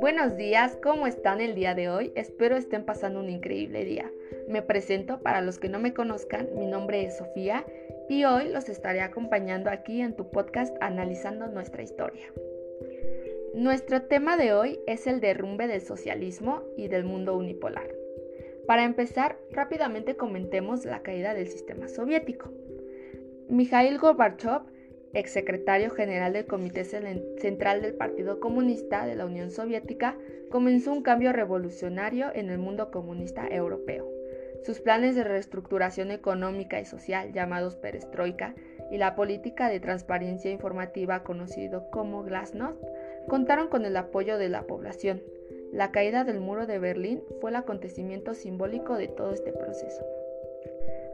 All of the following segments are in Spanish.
Buenos días, ¿cómo están el día de hoy? Espero estén pasando un increíble día. Me presento, para los que no me conozcan, mi nombre es Sofía y hoy los estaré acompañando aquí en tu podcast analizando nuestra historia. Nuestro tema de hoy es el derrumbe del socialismo y del mundo unipolar. Para empezar, rápidamente comentemos la caída del sistema soviético. Mikhail Gorbachev exsecretario general del Comité Central del Partido Comunista de la Unión Soviética, comenzó un cambio revolucionario en el mundo comunista europeo. Sus planes de reestructuración económica y social, llamados perestroika, y la política de transparencia informativa conocido como Glasnost, contaron con el apoyo de la población. La caída del muro de Berlín fue el acontecimiento simbólico de todo este proceso.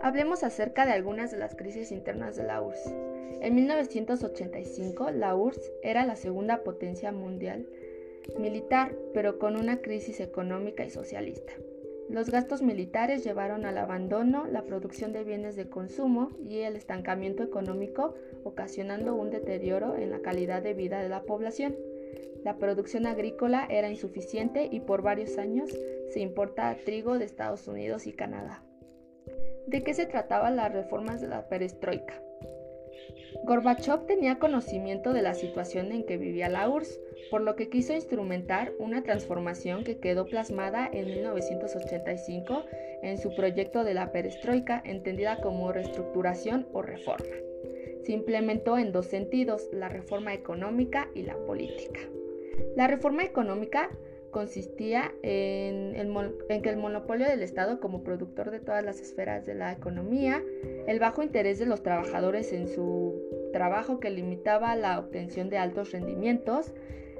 Hablemos acerca de algunas de las crisis internas de la URSS. En 1985, la URSS era la segunda potencia mundial militar, pero con una crisis económica y socialista. Los gastos militares llevaron al abandono, la producción de bienes de consumo y el estancamiento económico, ocasionando un deterioro en la calidad de vida de la población. La producción agrícola era insuficiente y por varios años se importa trigo de Estados Unidos y Canadá. ¿De qué se trataban las reformas de la perestroika? Gorbachev tenía conocimiento de la situación en que vivía la URSS, por lo que quiso instrumentar una transformación que quedó plasmada en 1985 en su proyecto de la perestroika, entendida como reestructuración o reforma. Se implementó en dos sentidos, la reforma económica y la política. La reforma económica consistía en, que el monopolio del Estado como productor de todas las esferas de la economía, el bajo interés de los trabajadores en su trabajo que limitaba la obtención de altos rendimientos,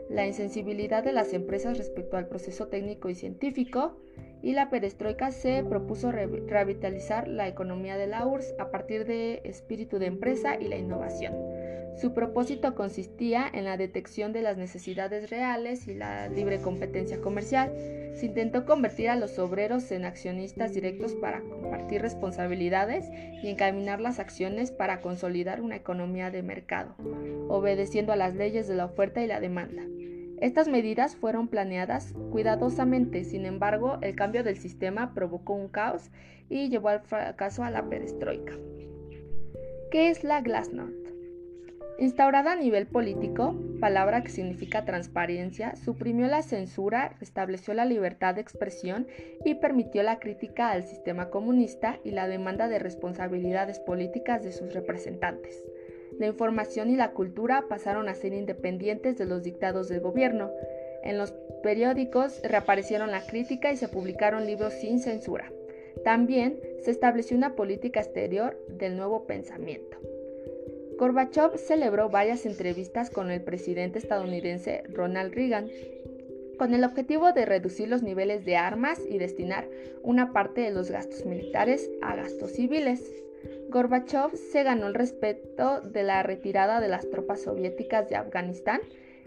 la insensibilidad de las empresas respecto al proceso técnico y científico, y la perestroika se propuso revitalizar la economía de la URSS a partir de espíritu de empresa y la innovación. Su propósito consistía en la detección de las necesidades reales y la libre competencia comercial. Se intentó convertir a los obreros en accionistas directos para compartir responsabilidades y encaminar las acciones para consolidar una economía de mercado, obedeciendo a las leyes de la oferta y la demanda. Estas medidas fueron planeadas cuidadosamente, sin embargo, el cambio del sistema provocó un caos y llevó al fracaso a la perestroika. ¿Qué es la glasnost? Instaurada a nivel político, palabra que significa transparencia, suprimió la censura, restableció la libertad de expresión y permitió la crítica al sistema comunista y la demanda de responsabilidades políticas de sus representantes. La información y la cultura pasaron a ser independientes de los dictados del gobierno. En los periódicos reaparecieron la crítica y se publicaron libros sin censura. También se estableció una política exterior del nuevo pensamiento. Gorbachev celebró varias entrevistas con el presidente estadounidense Ronald Reagan con el objetivo de reducir los niveles de armas y destinar una parte de los gastos militares a gastos civiles. Gorbachev se ganó el respeto de la retirada de las tropas soviéticas de Afganistán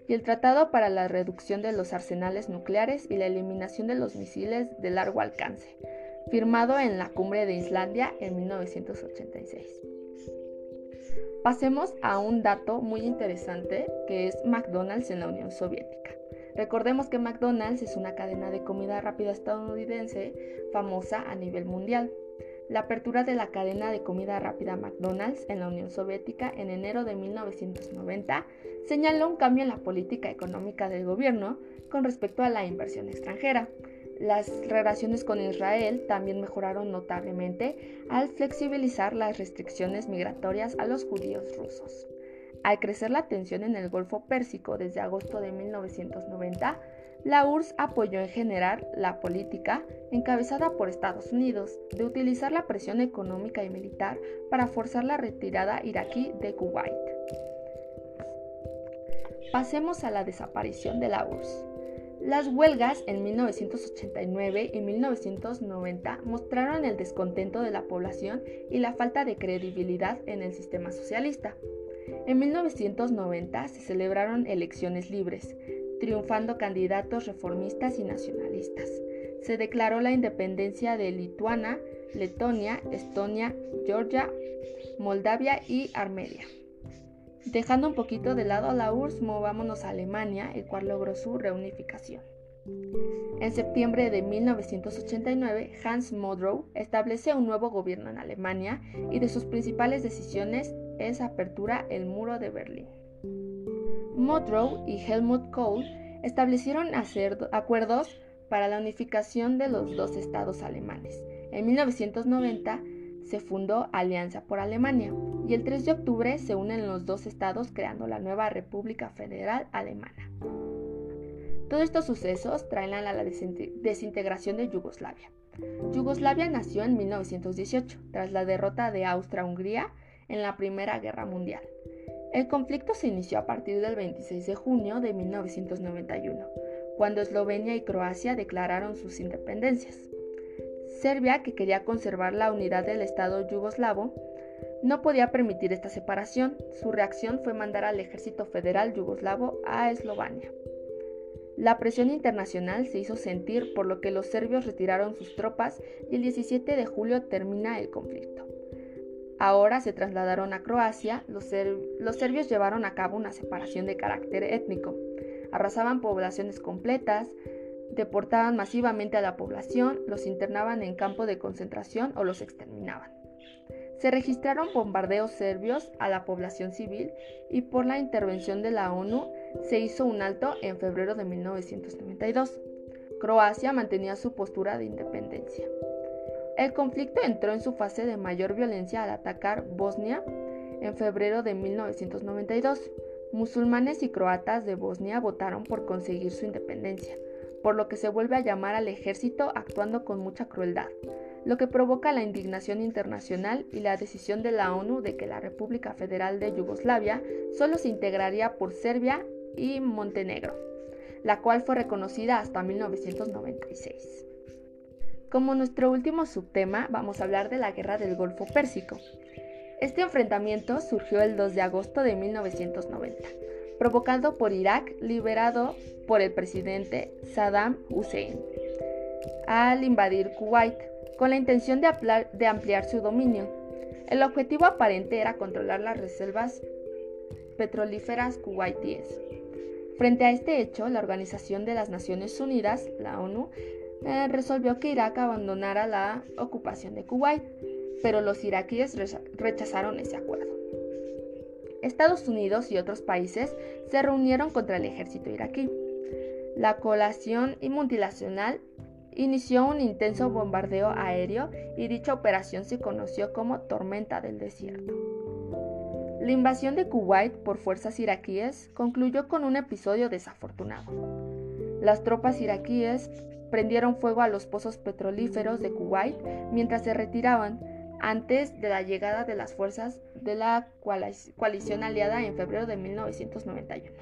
y el Tratado para la Reducción de los Arsenales Nucleares y la Eliminación de los Misiles de Largo Alcance, firmado en la Cumbre de Islandia en 1986. Pasemos a un dato muy interesante que es McDonald's en la Unión Soviética. Recordemos que McDonald's es una cadena de comida rápida estadounidense famosa a nivel mundial. La apertura de la cadena de comida rápida McDonald's en la Unión Soviética en enero de 1990 señaló un cambio en la política económica del gobierno con respecto a la inversión extranjera. Las relaciones con Israel también mejoraron notablemente al flexibilizar las restricciones migratorias a los judíos rusos. Al crecer la tensión en el Golfo Pérsico desde agosto de 1990, la URSS apoyó en general la política, encabezada por Estados Unidos, de utilizar la presión económica y militar para forzar la retirada iraquí de Kuwait. Pasemos a la desaparición de la URSS. Las huelgas en 1989 y 1990 mostraron el descontento de la población y la falta de credibilidad en el sistema socialista. En 1990 se celebraron elecciones libres, triunfando candidatos reformistas y nacionalistas. Se declaró la independencia de Lituania, Letonia, Estonia, Georgia, Moldavia y Armenia. Dejando un poquito de lado a la URSS, movámonos a Alemania, el cual logró su reunificación. En septiembre de 1989, Hans Modrow establece un nuevo gobierno en Alemania y de sus principales decisiones es apertura el muro de Berlín. Modrow y Helmut Kohl establecieron acuerdos para la unificación de los dos estados alemanes. En 1990 se fundó Alianza por Alemania y el 3 de octubre se unen los dos estados creando la nueva República Federal Alemana. Todos estos sucesos traen a la desintegración de Yugoslavia. Yugoslavia nació en 1918, tras la derrota de Austria-Hungría en la Primera Guerra Mundial. El conflicto se inició a partir del 26 de junio de 1991, cuando Eslovenia y Croacia declararon sus independencias. Serbia, que quería conservar la unidad del Estado yugoslavo, no podía permitir esta separación. Su reacción fue mandar al ejército federal yugoslavo a Eslovenia. La presión internacional se hizo sentir por lo que los serbios retiraron sus tropas y el 17 de julio termina el conflicto. Ahora se trasladaron a Croacia, los, serbios llevaron a cabo una separación de carácter étnico, arrasaban poblaciones completas, deportaban masivamente a la población, los internaban en campo de concentración o los exterminaban. Se registraron bombardeos serbios a la población civil y por la intervención de la ONU se hizo un alto en febrero de 1992. Croacia mantenía su postura de independencia. El conflicto entró en su fase de mayor violencia al atacar Bosnia en febrero de 1992. Musulmanes y croatas de Bosnia votaron por conseguir su independencia, por lo que se vuelve a llamar al ejército actuando con mucha crueldad lo que provoca la indignación internacional y la decisión de la ONU de que la República Federal de Yugoslavia solo se integraría por Serbia y Montenegro, la cual fue reconocida hasta 1996. Como nuestro último subtema, vamos a hablar de la Guerra del Golfo Pérsico. Este enfrentamiento surgió el 2 de agosto de 1990, provocado por Irak, liberado por el presidente Saddam Hussein, al invadir Kuwait con la intención de, ampliar su dominio. El objetivo aparente era controlar las reservas petrolíferas kuwaitíes. Frente a este hecho, la Organización de las Naciones Unidas, la ONU, eh, resolvió que Irak abandonara la ocupación de Kuwait, pero los iraquíes rechazaron ese acuerdo. Estados Unidos y otros países se reunieron contra el ejército iraquí. La colación y inició un intenso bombardeo aéreo y dicha operación se conoció como Tormenta del Desierto. La invasión de Kuwait por fuerzas iraquíes concluyó con un episodio desafortunado. Las tropas iraquíes prendieron fuego a los pozos petrolíferos de Kuwait mientras se retiraban antes de la llegada de las fuerzas de la coalición aliada en febrero de 1991.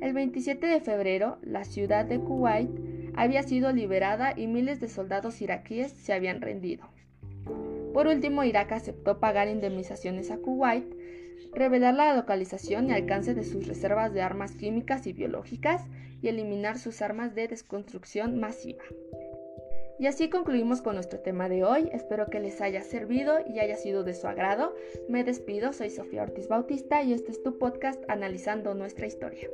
El 27 de febrero, la ciudad de Kuwait había sido liberada y miles de soldados iraquíes se habían rendido. Por último, Irak aceptó pagar indemnizaciones a Kuwait, revelar la localización y alcance de sus reservas de armas químicas y biológicas y eliminar sus armas de desconstrucción masiva. Y así concluimos con nuestro tema de hoy. Espero que les haya servido y haya sido de su agrado. Me despido, soy Sofía Ortiz Bautista y este es tu podcast analizando nuestra historia.